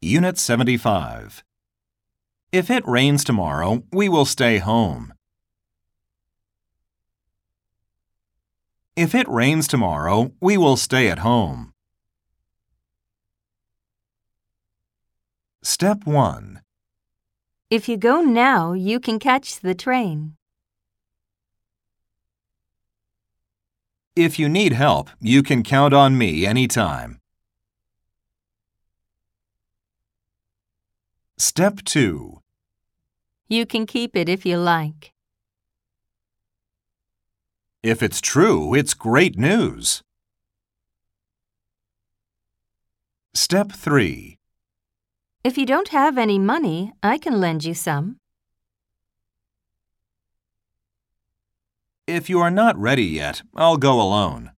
Unit 75. If it rains tomorrow, we will stay home. If it rains tomorrow, we will stay at home. Step 1. If you go now, you can catch the train. If you need help, you can count on me anytime. Step 2. You can keep it if you like. If it's true, it's great news. Step 3. If you don't have any money, I can lend you some. If you are not ready yet, I'll go alone.